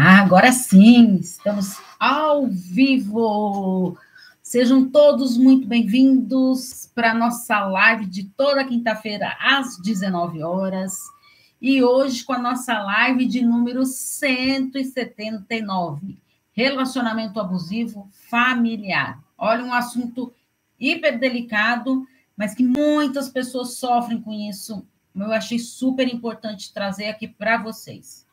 Ah, agora sim, estamos ao vivo. Sejam todos muito bem-vindos para a nossa live de toda quinta-feira às 19 horas. E hoje com a nossa live de número 179, relacionamento abusivo familiar. Olha, um assunto hiper delicado, mas que muitas pessoas sofrem com isso. Eu achei super importante trazer aqui para vocês.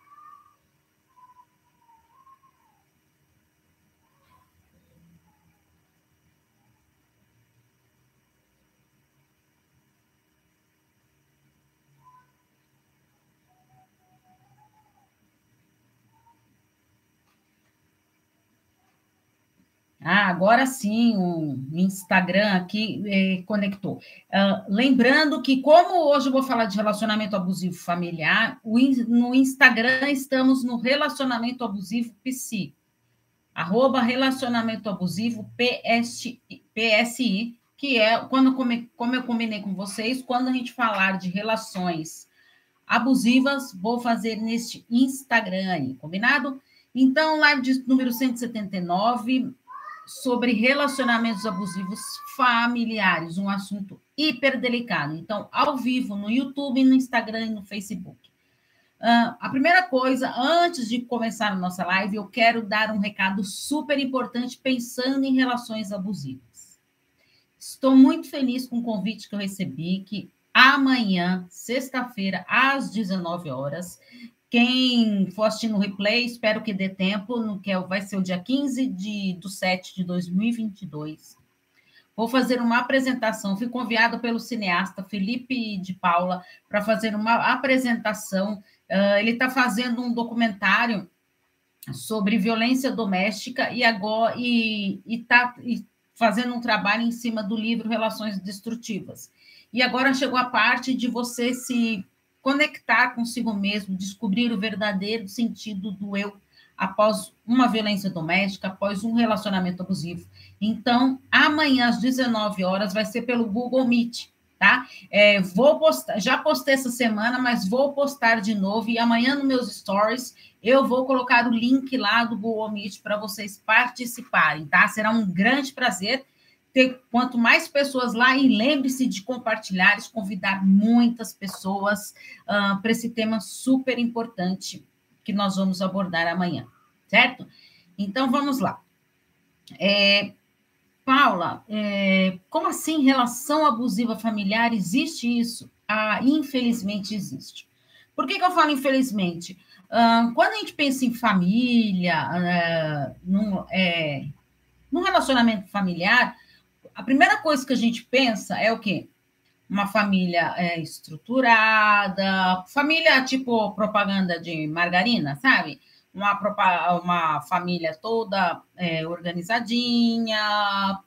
Ah, agora sim, o Instagram aqui eh, conectou. Uh, lembrando que, como hoje eu vou falar de relacionamento abusivo familiar, no Instagram estamos no relacionamento abusivo PC, arroba relacionamento abusivo PSI, PSI que é quando, como eu combinei com vocês, quando a gente falar de relações abusivas, vou fazer neste Instagram combinado? Então, live de número 179 sobre relacionamentos abusivos familiares, um assunto hiper delicado. Então, ao vivo no YouTube, no Instagram e no Facebook. Uh, a primeira coisa, antes de começar a nossa live, eu quero dar um recado super importante pensando em relações abusivas. Estou muito feliz com o convite que eu recebi, que amanhã, sexta-feira, às 19 horas, quem for assistir no replay, espero que dê tempo, no que é vai ser o dia 15 de, do 7 de 2022. Vou fazer uma apresentação. Fui convidada pelo cineasta Felipe de Paula para fazer uma apresentação. Uh, ele está fazendo um documentário sobre violência doméstica e agora e está fazendo um trabalho em cima do livro Relações Destrutivas. E agora chegou a parte de você se conectar consigo mesmo, descobrir o verdadeiro sentido do eu após uma violência doméstica, após um relacionamento abusivo. Então, amanhã às 19 horas vai ser pelo Google Meet, tá? É, vou postar, já postei essa semana, mas vou postar de novo e amanhã nos meus stories eu vou colocar o link lá do Google Meet para vocês participarem, tá? Será um grande prazer ter quanto mais pessoas lá, e lembre-se de compartilhar, de convidar muitas pessoas uh, para esse tema super importante que nós vamos abordar amanhã, certo? Então vamos lá. É, Paula, é, como assim relação abusiva familiar? Existe isso? Ah, infelizmente existe. Por que, que eu falo infelizmente? Uh, quando a gente pensa em família, uh, num, é, num relacionamento familiar, a primeira coisa que a gente pensa é o quê? Uma família é, estruturada, família tipo propaganda de margarina, sabe? Uma, uma família toda é, organizadinha,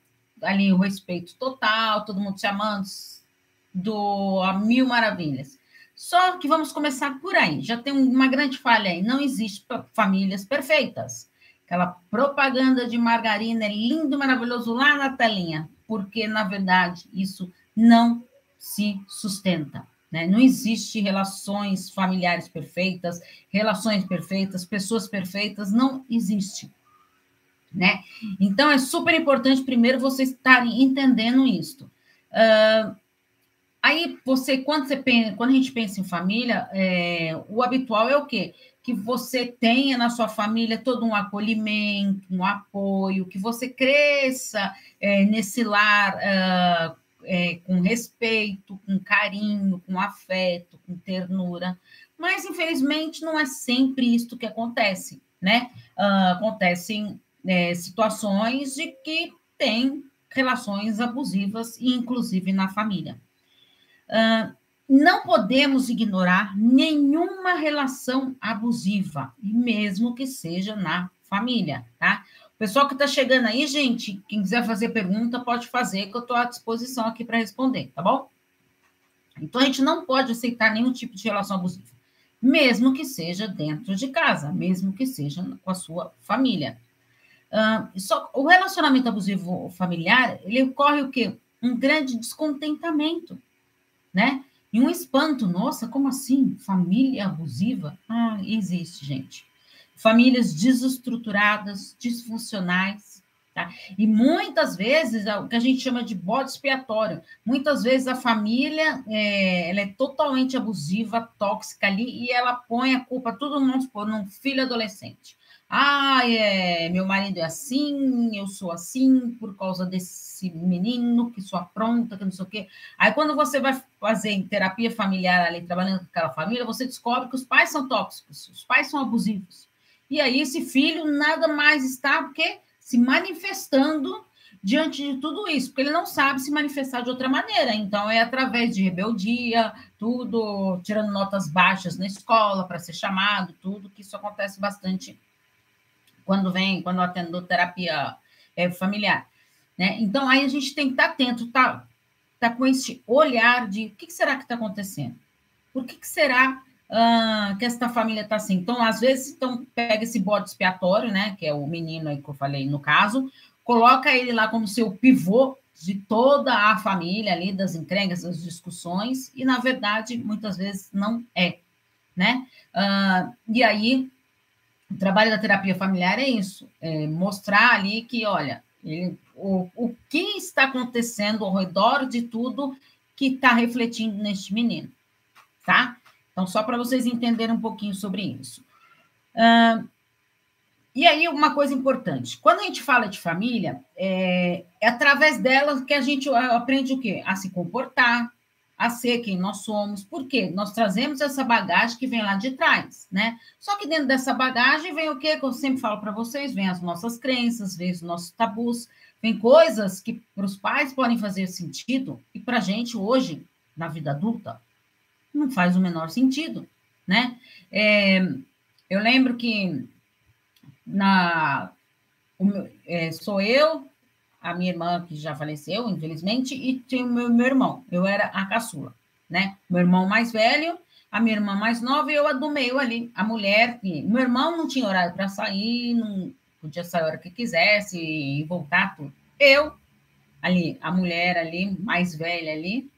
ali o respeito total, todo mundo se amando do a mil maravilhas. Só que vamos começar por aí. Já tem uma grande falha aí. Não existe famílias perfeitas. Aquela propaganda de margarina é lindo, maravilhoso lá na telinha porque, na verdade, isso não se sustenta. Né? Não existe relações familiares perfeitas, relações perfeitas, pessoas perfeitas, não existe. Né? Então, é super importante, primeiro, vocês estarem entendendo isso. Uh, aí, você quando, você pensa, quando a gente pensa em família, é, o habitual é o quê? Que você tenha na sua família todo um acolhimento, um apoio, que você cresça é, nesse lar uh, é, com respeito, com carinho, com afeto, com ternura. Mas, infelizmente, não é sempre isso que acontece, né? Uh, acontecem é, situações de que tem relações abusivas, inclusive na família. Uh, não podemos ignorar nenhuma relação abusiva, mesmo que seja na família, tá? O pessoal que está chegando aí, gente, quem quiser fazer pergunta, pode fazer, que eu estou à disposição aqui para responder, tá bom? Então, a gente não pode aceitar nenhum tipo de relação abusiva, mesmo que seja dentro de casa, mesmo que seja com a sua família. Uh, só, o relacionamento abusivo familiar, ele ocorre o quê? Um grande descontentamento, né? E um espanto, nossa, como assim? Família abusiva? Ah, existe, gente. famílias desestruturadas, disfuncionais. Tá? E muitas vezes, é o que a gente chama de bode expiatório, muitas vezes a família é, ela é totalmente abusiva, tóxica ali, e ela põe a culpa, tudo, vamos supor, num filho adolescente. Ah, é, meu marido é assim, eu sou assim por causa desse menino que sou pronta, que não sei o quê. Aí, quando você vai fazer terapia familiar ali, trabalhando com aquela família, você descobre que os pais são tóxicos, os pais são abusivos. E aí, esse filho nada mais está porque se manifestando diante de tudo isso, porque ele não sabe se manifestar de outra maneira. Então, é através de rebeldia, tudo, tirando notas baixas na escola para ser chamado, tudo, que isso acontece bastante quando vem, quando eu atendo terapia é, familiar. Né? Então, aí a gente tem que estar atento, tá, tá com esse olhar de o que, será que está acontecendo? Por que, que será uh, que esta família está assim? Então, às vezes, então, pega esse bode expiatório, né? Que é o menino aí que eu falei no caso, coloca ele lá como seu pivô de toda a família ali, das encrencas, das discussões, e na verdade, muitas vezes não é, né? Uh, e aí o trabalho da terapia familiar é isso, é mostrar ali que, olha, ele, o, o que está acontecendo ao redor de tudo que está refletindo neste menino, tá? Então, só para vocês entenderem um pouquinho sobre isso. Uh, e aí, uma coisa importante: quando a gente fala de família, é, é através dela que a gente aprende o quê? A se comportar, a ser quem nós somos, porque nós trazemos essa bagagem que vem lá de trás, né? Só que dentro dessa bagagem vem o quê? Que eu sempre falo para vocês: vem as nossas crenças, vem os nossos tabus, vem coisas que para os pais podem fazer sentido e para a gente hoje, na vida adulta, não faz o menor sentido, né? É, eu lembro que na meu, é, sou eu, a minha irmã, que já faleceu, infelizmente, e tinha o meu, meu irmão. Eu era a caçula, né? Meu irmão mais velho, a minha irmã mais nova e eu a do meio ali, a mulher. Que, meu irmão não tinha horário para sair, não podia sair a hora que quisesse e voltar tudo. Eu, ali, a mulher ali, mais velha ali,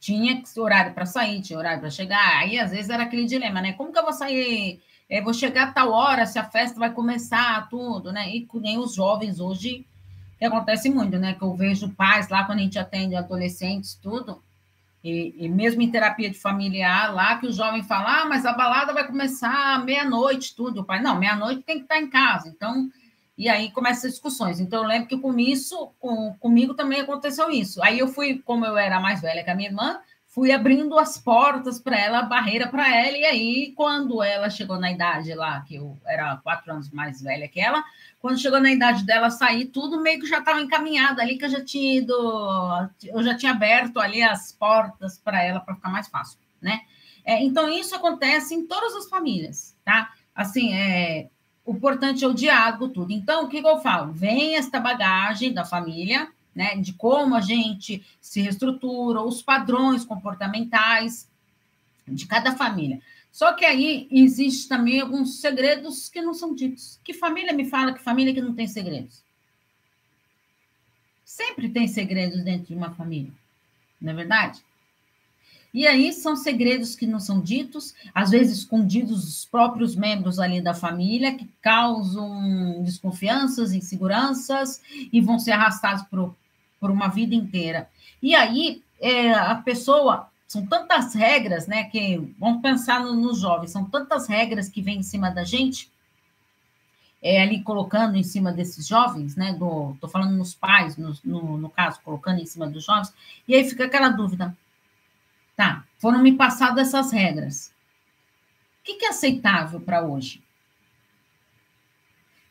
tinha horário para sair, tinha horário para chegar. Aí, às vezes, era aquele dilema, né? Como que eu vou sair? É, vou chegar a tal hora, se a festa vai começar, tudo, né? E nem os jovens hoje que acontece muito, né? Que eu vejo pais lá, quando a gente atende adolescentes, tudo, e, e mesmo em terapia de familiar, lá que o jovem fala, ah, mas a balada vai começar meia-noite, tudo. O pai, não, meia-noite tem que estar em casa. Então, e aí começam as discussões. Então, eu lembro que com isso, com, comigo também aconteceu isso. Aí eu fui, como eu era mais velha que a minha irmã, fui abrindo as portas para ela, a barreira para ela, e aí, quando ela chegou na idade lá, que eu era quatro anos mais velha que ela, quando chegou na idade dela sair, tudo meio que já estava encaminhado ali, que eu já tinha ido, eu já tinha aberto ali as portas para ela para ficar mais fácil, né? É, então, isso acontece em todas as famílias, tá? Assim, é, o importante é o diálogo, tudo. Então, o que, que eu falo? Vem esta bagagem da família, né? De como a gente se reestrutura, os padrões comportamentais de cada família. Só que aí existe também alguns segredos que não são ditos. Que família me fala que família que não tem segredos? Sempre tem segredos dentro de uma família, não é verdade? E aí são segredos que não são ditos, às vezes escondidos dos próprios membros ali da família, que causam desconfianças, inseguranças e vão ser arrastados por, por uma vida inteira. E aí é, a pessoa são tantas regras, né? Que vamos pensar nos no jovens, são tantas regras que vêm em cima da gente, é, ali colocando em cima desses jovens, né? Do, tô falando nos pais, no, no, no caso, colocando em cima dos jovens, e aí fica aquela dúvida. Tá, foram me passadas essas regras. O que, que é aceitável para hoje?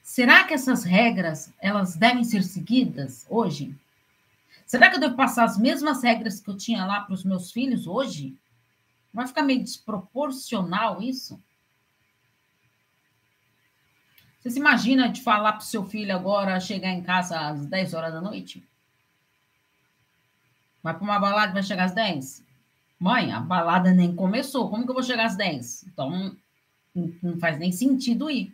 Será que essas regras elas devem ser seguidas hoje? Será que eu devo passar as mesmas regras que eu tinha lá para os meus filhos hoje? Vai ficar meio desproporcional isso? Você se imagina de falar para o seu filho agora chegar em casa às 10 horas da noite? Vai para uma balada e vai chegar às 10? Mãe, a balada nem começou. Como que eu vou chegar às 10? Então, não faz nem sentido ir.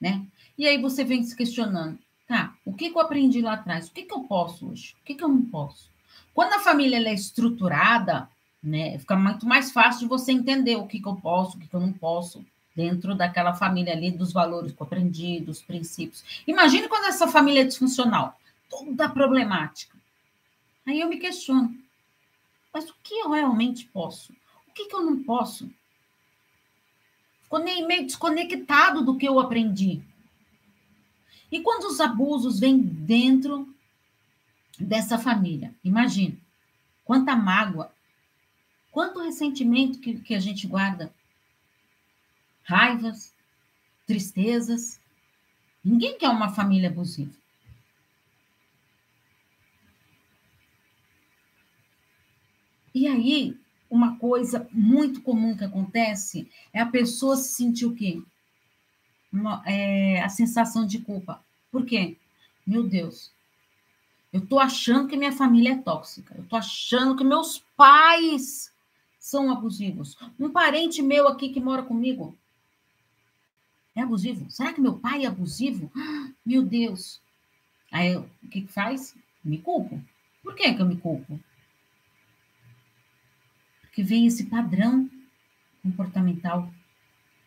Né? E aí você vem se questionando. Tá, o que, que eu aprendi lá atrás? O que, que eu posso hoje? O que, que eu não posso? Quando a família é estruturada, né, fica muito mais fácil de você entender o que, que eu posso, o que, que eu não posso. dentro daquela família ali, dos valores compreendidos, princípios. Imagine quando essa família é disfuncional, toda problemática. Aí eu me questiono, mas o que eu realmente posso? O que, que eu não posso? Ficou meio desconectado do que eu aprendi. E quando os abusos vêm dentro dessa família, imagina quanta mágoa, quanto ressentimento que, que a gente guarda, raivas, tristezas. Ninguém quer uma família abusiva. E aí, uma coisa muito comum que acontece é a pessoa se sentir o quê? Uma, é, a sensação de culpa. Por quê? Meu Deus, eu tô achando que minha família é tóxica. Eu tô achando que meus pais são abusivos. Um parente meu aqui que mora comigo é abusivo. Será que meu pai é abusivo? Meu Deus. Aí o que, que faz? Me culpo. Por que, que eu me culpo? Porque vem esse padrão comportamental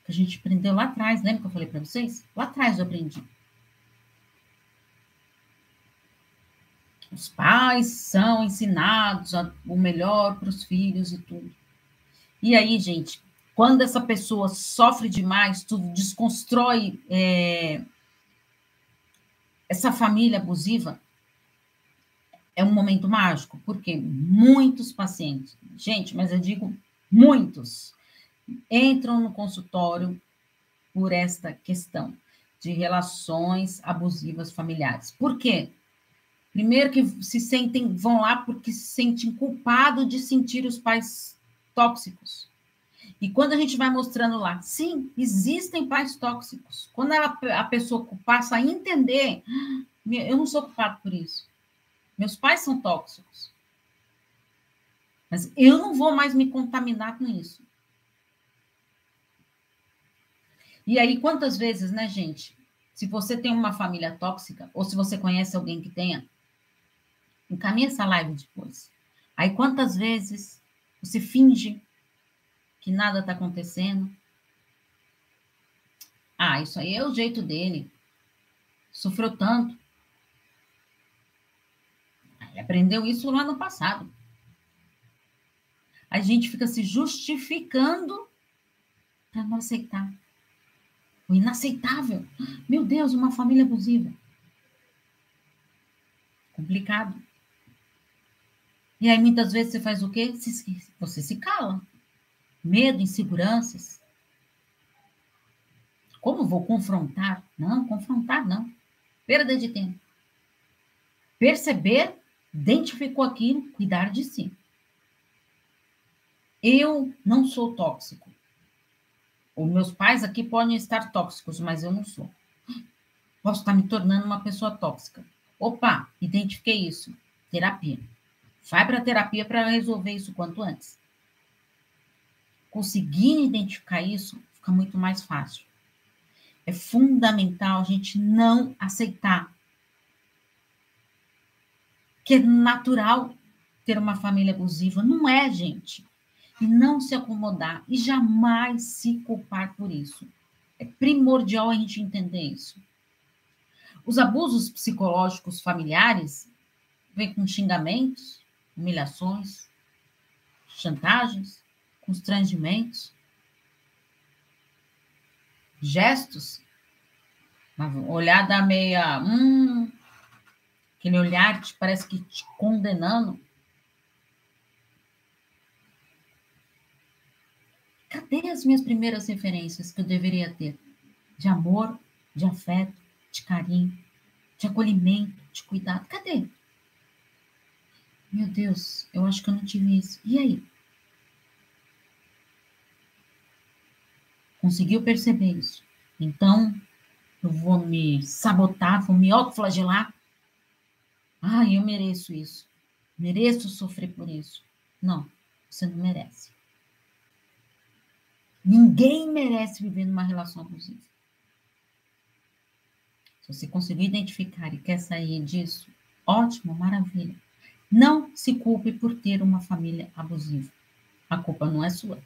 que a gente aprendeu lá atrás. Lembra que eu falei para vocês? Lá atrás eu aprendi. Os pais são ensinados a, o melhor para os filhos e tudo. E aí, gente, quando essa pessoa sofre demais, tudo desconstrói é, essa família abusiva, é um momento mágico, porque muitos pacientes, gente, mas eu digo muitos, entram no consultório por esta questão de relações abusivas familiares. Por quê? Primeiro que se sentem, vão lá porque se sentem culpados de sentir os pais tóxicos. E quando a gente vai mostrando lá, sim, existem pais tóxicos. Quando ela, a pessoa passa a entender, ah, eu não sou culpado por isso. Meus pais são tóxicos. Mas eu não vou mais me contaminar com isso. E aí, quantas vezes, né, gente? Se você tem uma família tóxica, ou se você conhece alguém que tenha, encaminha essa live depois. Aí, quantas vezes você finge que nada está acontecendo? Ah, isso aí é o jeito dele. Sofreu tanto. Ele aprendeu isso lá no passado. A gente fica se justificando para não aceitar. O inaceitável. Meu Deus, uma família abusiva. Complicado. E aí, muitas vezes, você faz o quê? Você se cala. Medo, inseguranças. Como vou confrontar? Não, confrontar não. Perda de tempo. Perceber identificou aquilo, cuidar de si. Eu não sou tóxico. Os meus pais aqui podem estar tóxicos, mas eu não sou. Posso estar me tornando uma pessoa tóxica. Opa, identifiquei isso. Terapia. Vai para a terapia para resolver isso quanto antes. Conseguindo identificar isso, fica muito mais fácil. É fundamental a gente não aceitar que é natural ter uma família abusiva. Não é, gente. E não se acomodar e jamais se culpar por isso. É primordial a gente entender isso. Os abusos psicológicos familiares vêm com xingamentos, humilhações, chantagens, constrangimentos, gestos, uma olhada meia, hum, aquele olhar que parece que te condenando. Cadê as minhas primeiras referências que eu deveria ter? De amor, de afeto, de carinho, de acolhimento, de cuidado. Cadê? Meu Deus, eu acho que eu não tive isso. E aí? Conseguiu perceber isso? Então, eu vou me sabotar, vou me autoflagelar ah, eu mereço isso. Mereço sofrer por isso. Não, você não merece. Ninguém merece viver numa relação abusiva. Se você conseguir identificar e quer sair disso, ótimo, maravilha. Não se culpe por ter uma família abusiva. A culpa não é sua.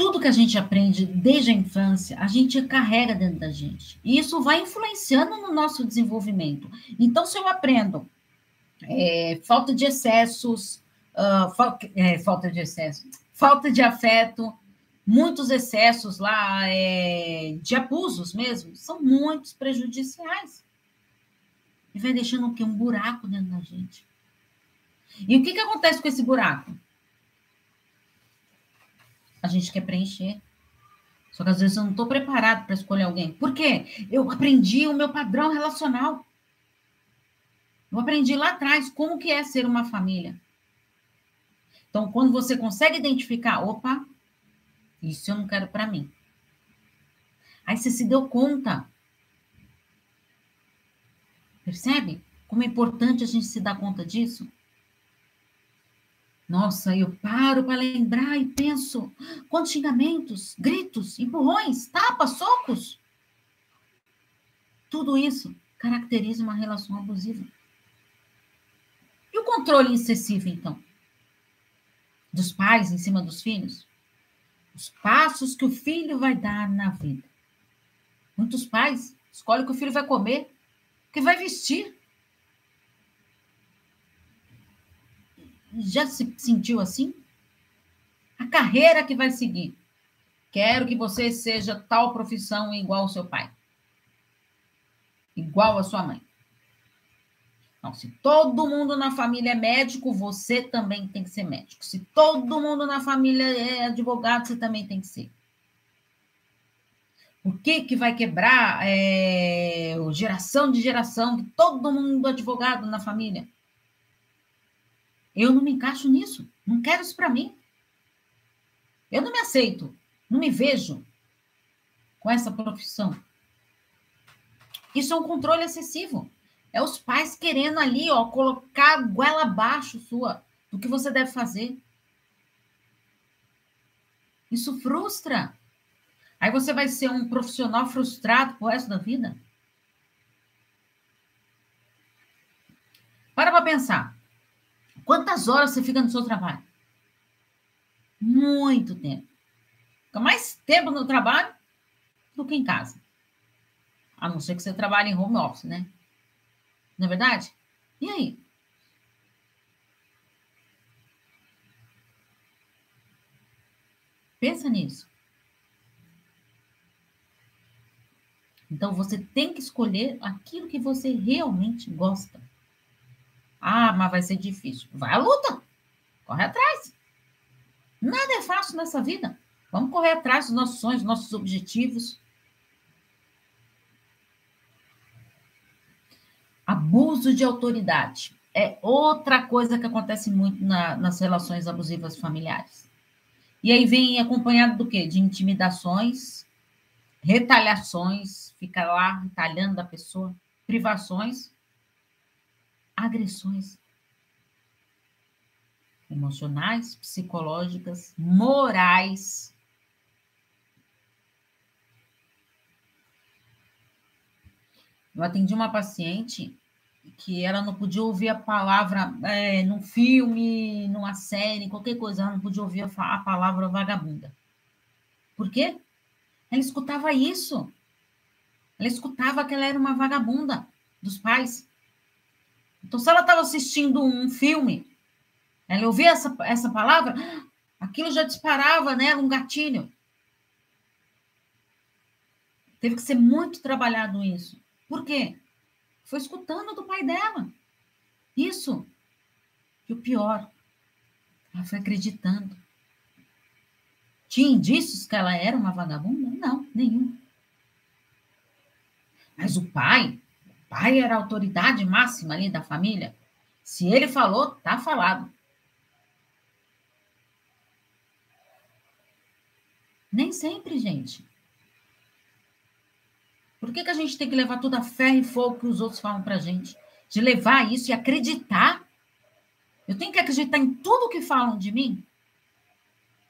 Tudo que a gente aprende desde a infância, a gente carrega dentro da gente. E isso vai influenciando no nosso desenvolvimento. Então, se eu aprendo é, falta de excessos, uh, fa é, falta de excesso, falta de afeto, muitos excessos lá, é, de abusos mesmo, são muitos prejudiciais. E vai deixando o quê? Um buraco dentro da gente. E o que, que acontece com esse buraco? A gente quer preencher. Só que às vezes eu não estou preparado para escolher alguém. Por quê? Eu aprendi o meu padrão relacional. Eu aprendi lá atrás como que é ser uma família. Então, quando você consegue identificar, opa, isso eu não quero para mim. Aí você se deu conta. Percebe? Como é importante a gente se dar conta disso? Nossa, eu paro para lembrar e penso: quantos xingamentos, gritos, empurrões, tapas, socos. Tudo isso caracteriza uma relação abusiva. E o controle excessivo, então? Dos pais em cima dos filhos? Os passos que o filho vai dar na vida. Muitos pais escolhem o que o filho vai comer, o que vai vestir, Já se sentiu assim? A carreira que vai seguir. Quero que você seja tal profissão igual ao seu pai. Igual a sua mãe. Não, se todo mundo na família é médico, você também tem que ser médico. Se todo mundo na família é advogado, você também tem que ser. O que que vai quebrar é, geração de geração, todo mundo advogado na família? Eu não me encaixo nisso. Não quero isso para mim. Eu não me aceito. Não me vejo com essa profissão. Isso é um controle excessivo. É os pais querendo ali, ó, colocar a goela abaixo sua do que você deve fazer. Isso frustra. Aí você vai ser um profissional frustrado pro resto da vida. Para para pensar. Quantas horas você fica no seu trabalho? Muito tempo. Fica mais tempo no trabalho do que em casa. A não ser que você trabalhe em home office, né? Não é verdade? E aí? Pensa nisso. Então você tem que escolher aquilo que você realmente gosta. Ah, mas vai ser difícil. Vai à luta. Corre atrás. Nada é fácil nessa vida. Vamos correr atrás dos nossos sonhos, dos nossos objetivos. Abuso de autoridade é outra coisa que acontece muito na, nas relações abusivas familiares. E aí vem acompanhado do quê? De intimidações, retaliações, fica lá retalhando da pessoa, privações agressões emocionais, psicológicas, morais. Eu atendi uma paciente que ela não podia ouvir a palavra é, num filme, numa série, qualquer coisa, ela não podia ouvir a, a palavra vagabunda. Por quê? Ela escutava isso. Ela escutava que ela era uma vagabunda dos pais. Então, se ela estava assistindo um filme, ela ouvia essa, essa palavra, aquilo já disparava nela um gatilho. Teve que ser muito trabalhado isso. Por quê? Foi escutando do pai dela. Isso. E o pior, ela foi acreditando. Tinha indícios que ela era uma vagabunda? Não, nenhum. Mas o pai pai era a autoridade máxima ali da família. Se ele falou, tá falado. Nem sempre, gente. Por que, que a gente tem que levar toda a fé e fogo que os outros falam pra gente? De levar isso e acreditar? Eu tenho que acreditar em tudo que falam de mim?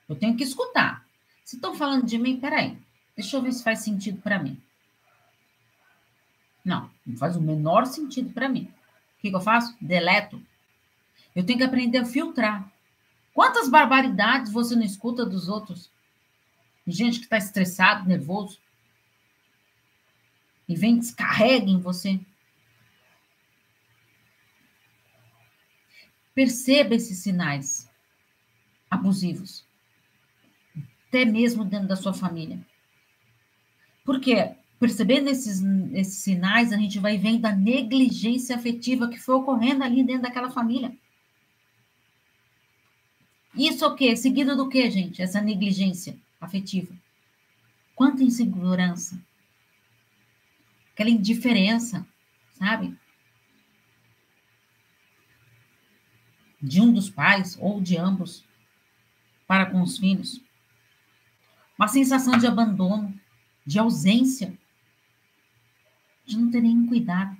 Eu tenho que escutar. Se estão falando de mim, peraí, deixa eu ver se faz sentido para mim. Não, não faz o menor sentido para mim. O que, que eu faço? Deleto. Eu tenho que aprender a filtrar. Quantas barbaridades você não escuta dos outros? gente que está estressado, nervoso, e vem descarrega em você. Perceba esses sinais abusivos, até mesmo dentro da sua família. Porque percebendo esses, esses sinais, a gente vai vendo a negligência afetiva que foi ocorrendo ali dentro daquela família. Isso é o quê? Seguido do quê, gente? Essa negligência afetiva. Quanta insegurança. Aquela indiferença, sabe? De um dos pais ou de ambos para com os filhos. Uma sensação de abandono, de ausência, de não ter nenhum cuidado.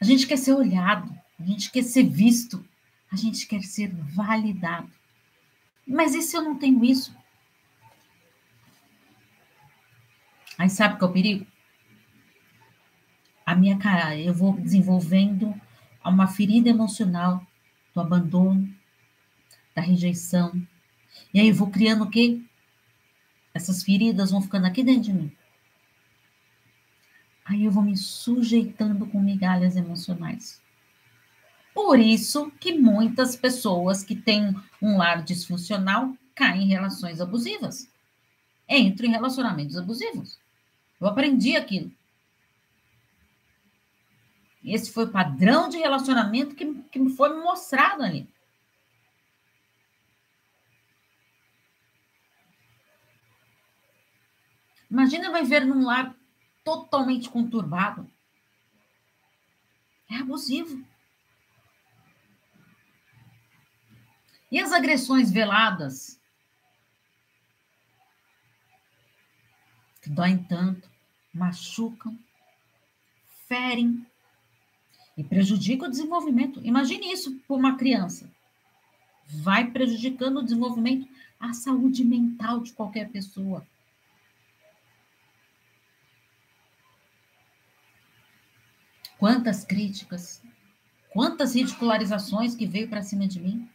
A gente quer ser olhado, a gente quer ser visto, a gente quer ser validado. Mas e se eu não tenho isso? Aí sabe qual é o perigo? A minha cara, eu vou desenvolvendo uma ferida emocional do abandono, da rejeição. E aí eu vou criando o quê? Essas feridas vão ficando aqui dentro de mim. Aí eu vou me sujeitando com migalhas emocionais. Por isso que muitas pessoas que têm um lar disfuncional caem em relações abusivas. Entram em relacionamentos abusivos. Eu aprendi aquilo. Esse foi o padrão de relacionamento que, que me foi mostrado ali. Imagina vai ver num lar totalmente conturbado. É abusivo. E as agressões veladas? Que doem tanto, machucam, ferem e prejudicam o desenvolvimento. Imagine isso para uma criança. Vai prejudicando o desenvolvimento, a saúde mental de qualquer pessoa. Quantas críticas, quantas ridicularizações que veio para cima de mim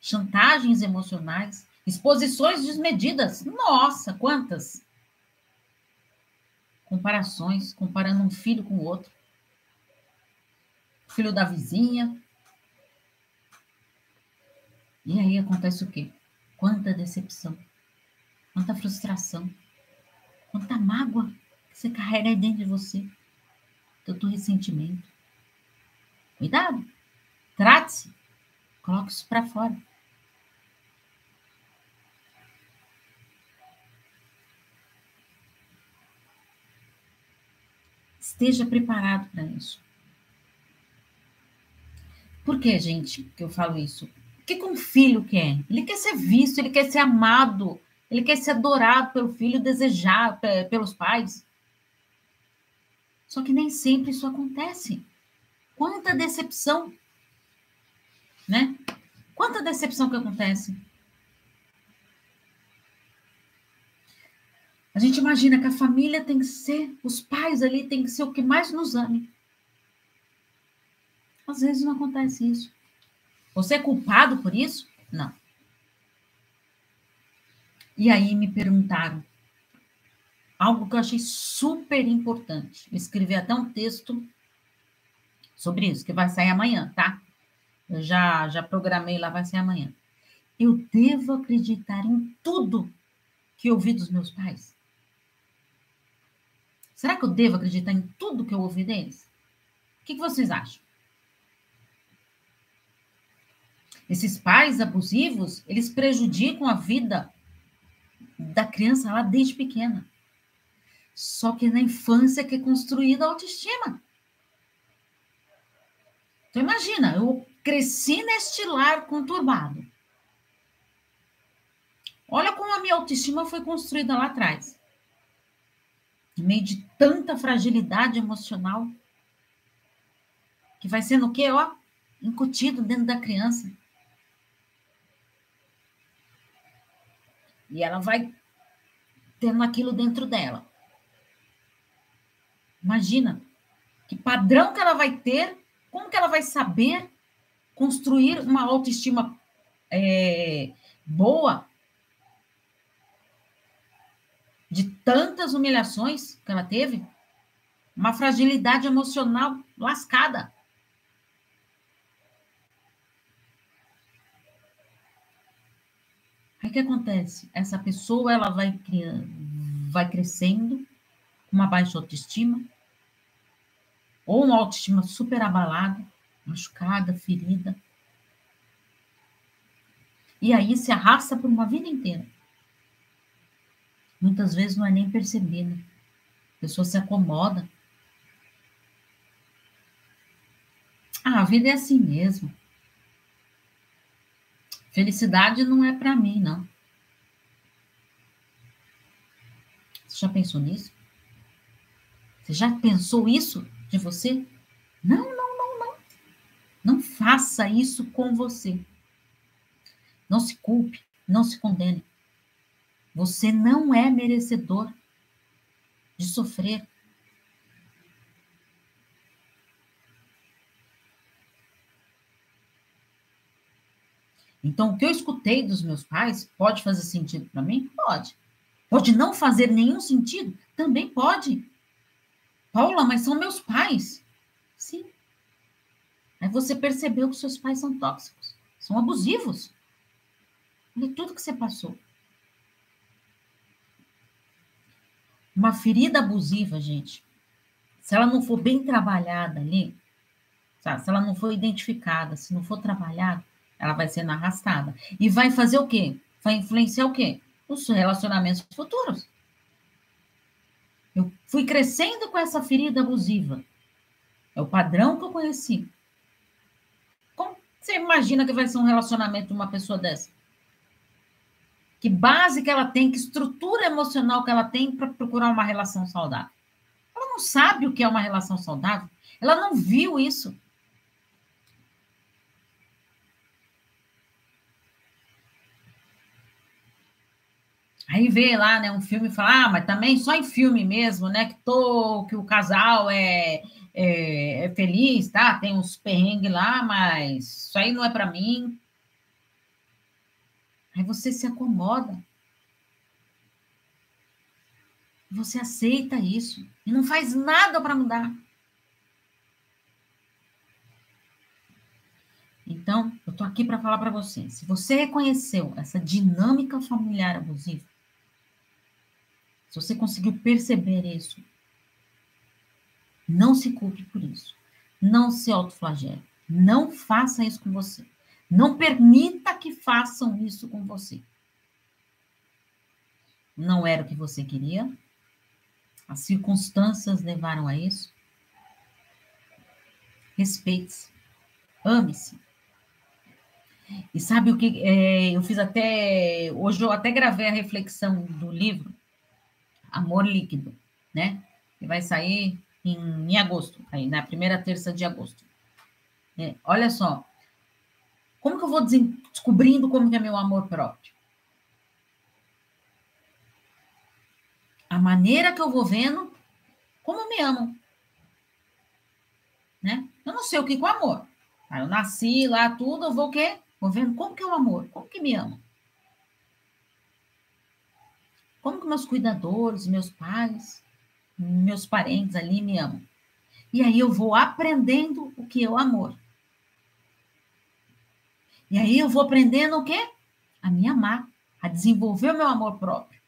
chantagens emocionais, exposições desmedidas. Nossa, quantas! Comparações, comparando um filho com o outro. Filho da vizinha. E aí acontece o quê? Quanta decepção, quanta frustração, quanta mágoa que você carrega aí dentro de você, tanto ressentimento. Cuidado, trate-se, coloque isso para fora. Esteja preparado para isso. Por que, gente, que eu falo isso? O que, um filho quer? Ele quer ser visto, ele quer ser amado, ele quer ser adorado pelo filho, desejado pelos pais. Só que nem sempre isso acontece. Quanta decepção, né? Quanta decepção que acontece. A gente imagina que a família tem que ser, os pais ali tem que ser o que mais nos ame. Às vezes não acontece isso. Você é culpado por isso? Não. E aí me perguntaram algo que eu achei super importante. Eu escrevi até um texto sobre isso, que vai sair amanhã, tá? Eu já, já programei lá, vai sair amanhã. Eu devo acreditar em tudo que ouvi dos meus pais? Será que eu devo acreditar em tudo que eu ouvi deles? O que, que vocês acham? Esses pais abusivos, eles prejudicam a vida da criança lá desde pequena. Só que na infância que é construída a autoestima. Então imagina, eu cresci neste lar conturbado. Olha como a minha autoestima foi construída lá atrás no meio de tanta fragilidade emocional, que vai sendo o quê, ó? Incutido dentro da criança. E ela vai tendo aquilo dentro dela. Imagina que padrão que ela vai ter, como que ela vai saber construir uma autoestima é, boa de tantas humilhações que ela teve, uma fragilidade emocional lascada. Aí o que acontece? Essa pessoa ela vai criando, vai crescendo com uma baixa autoestima, ou uma autoestima super abalada, machucada, ferida. E aí se arrasta por uma vida inteira. Muitas vezes não é nem percebida. A pessoa se acomoda. Ah, a vida é assim mesmo. Felicidade não é para mim, não. Você já pensou nisso? Você já pensou isso de você? Não, não, não, não. Não faça isso com você. Não se culpe, não se condene. Você não é merecedor de sofrer. Então, o que eu escutei dos meus pais pode fazer sentido para mim? Pode. Pode não fazer nenhum sentido? Também pode. Paula, mas são meus pais. Sim. Aí você percebeu que seus pais são tóxicos, são abusivos. Olha tudo que você passou. Uma ferida abusiva, gente, se ela não for bem trabalhada ali, sabe? se ela não for identificada, se não for trabalhada, ela vai sendo arrastada. E vai fazer o quê? Vai influenciar o quê? Os relacionamentos futuros. Eu fui crescendo com essa ferida abusiva. É o padrão que eu conheci. Como você imagina que vai ser um relacionamento de uma pessoa dessa? Que base que ela tem, que estrutura emocional que ela tem para procurar uma relação saudável? Ela não sabe o que é uma relação saudável. Ela não viu isso. Aí vê lá, né, um filme e fala, ah, mas também só em filme mesmo, né, que, tô, que o casal é, é, é feliz, tá? Tem uns perrengues lá, mas isso aí não é para mim. Aí você se acomoda. Você aceita isso e não faz nada para mudar. Então, eu tô aqui para falar para você. Se você reconheceu essa dinâmica familiar abusiva, se você conseguiu perceber isso, não se culpe por isso. Não se autoflagele. Não faça isso com você. Não permita que façam isso com você. Não era o que você queria. As circunstâncias levaram a isso. Respeite-se. Ame-se. E sabe o que? É, eu fiz até. Hoje eu até gravei a reflexão do livro Amor Líquido, né? Que vai sair em, em agosto, aí na primeira terça de agosto. É, olha só, como que eu vou descobrindo como que é meu amor próprio? A maneira que eu vou vendo como eu me amo. Né? Eu não sei o que é o amor. Eu nasci lá, tudo, eu vou o quê? Vou vendo como que é o amor, como que me amo. Como que meus cuidadores, meus pais, meus parentes ali me amam? E aí eu vou aprendendo o que é o amor. E aí eu vou aprendendo o quê? A me amar, a desenvolver o meu amor próprio.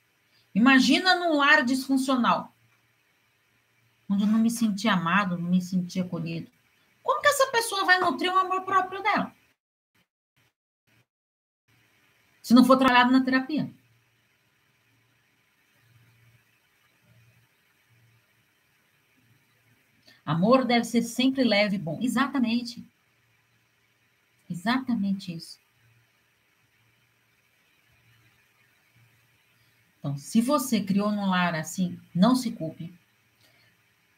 Imagina num lar disfuncional, onde eu não me sentia amado, não me sentia acolhido. Como que essa pessoa vai nutrir o amor próprio dela? Se não for trabalhado na terapia. Amor deve ser sempre leve e bom. Exatamente. Exatamente isso. Então, se você criou num lar assim, não se culpe.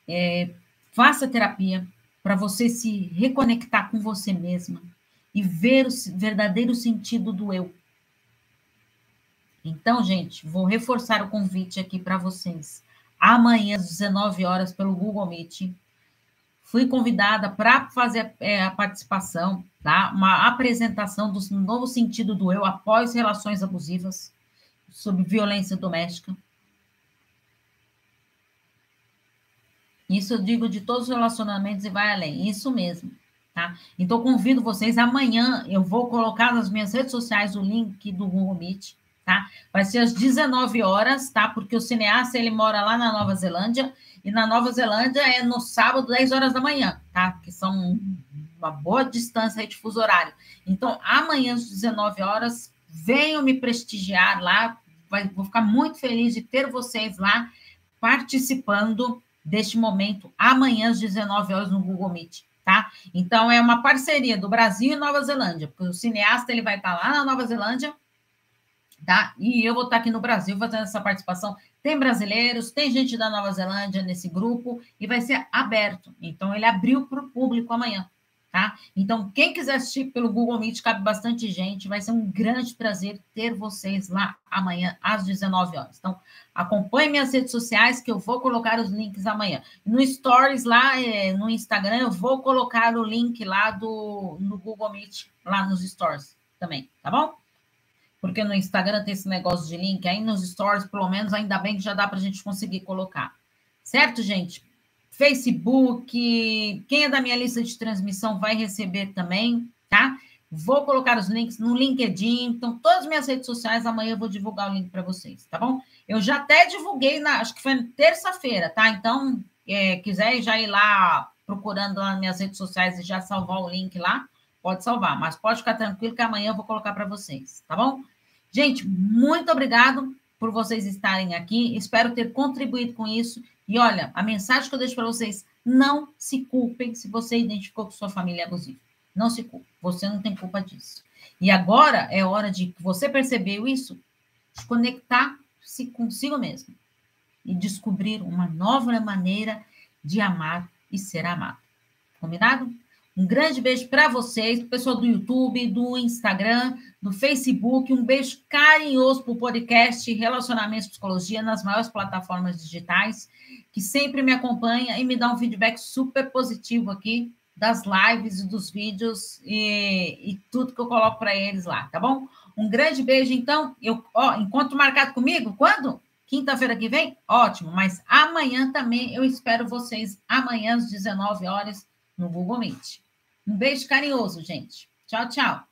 É, faça terapia para você se reconectar com você mesma e ver o verdadeiro sentido do eu. Então, gente, vou reforçar o convite aqui para vocês. Amanhã, às 19 horas, pelo Google Meet, fui convidada para fazer é, a participação, tá? Uma apresentação do novo sentido do eu após relações abusivas, sobre violência doméstica. Isso eu digo de todos os relacionamentos e vai além. Isso mesmo. Tá? Então, convido vocês, amanhã eu vou colocar nas minhas redes sociais o link do Google Meet, tá? Vai ser às 19 horas, tá? Porque o cineasta, ele mora lá na Nova Zelândia, e na Nova Zelândia é no sábado, 10 horas da manhã, tá? Que são uma boa distância de fuso horário. Então, amanhã às 19 horas, venham me prestigiar lá, vai, vou ficar muito feliz de ter vocês lá participando deste momento, amanhã às 19 horas no Google Meet tá? Então é uma parceria do Brasil e Nova Zelândia, porque o cineasta ele vai estar lá na Nova Zelândia, tá? E eu vou estar aqui no Brasil fazendo essa participação. Tem brasileiros, tem gente da Nova Zelândia nesse grupo e vai ser aberto. Então ele abriu para o público amanhã, tá? Então, quem quiser assistir pelo Google Meet, cabe bastante gente, vai ser um grande prazer ter vocês lá amanhã às 19 horas. Então, acompanhe minhas redes sociais que eu vou colocar os links amanhã. No Stories lá é, no Instagram, eu vou colocar o link lá do no Google Meet, lá nos Stories também, tá bom? Porque no Instagram tem esse negócio de link, aí nos Stories, pelo menos, ainda bem que já dá para a gente conseguir colocar. Certo, gente? Facebook, quem é da minha lista de transmissão vai receber também, tá? Vou colocar os links no LinkedIn, então todas as minhas redes sociais, amanhã eu vou divulgar o link para vocês, tá bom? Eu já até divulguei, na, acho que foi terça-feira, tá? Então, é, quiser já ir lá procurando nas minhas redes sociais e já salvar o link lá, pode salvar, mas pode ficar tranquilo que amanhã eu vou colocar para vocês, tá bom? Gente, muito obrigado por vocês estarem aqui, espero ter contribuído com isso e olha, a mensagem que eu deixo para vocês: não se culpem se você identificou que sua família é abusiva. Não se culpe, você não tem culpa disso. E agora é hora de você percebeu isso, conectar-se consigo mesmo e descobrir uma nova maneira de amar e ser amado. Combinado? Um grande beijo para vocês, pessoal do YouTube, do Instagram, do Facebook. Um beijo carinhoso para o podcast Relacionamentos Psicologia nas maiores plataformas digitais, que sempre me acompanha e me dá um feedback super positivo aqui das lives e dos vídeos e, e tudo que eu coloco para eles lá, tá bom? Um grande beijo, então. Eu, ó, encontro marcado comigo, quando? Quinta-feira que vem? Ótimo, mas amanhã também eu espero vocês, amanhã às 19 horas no Google Meet. Um beijo carinhoso, gente. Tchau, tchau.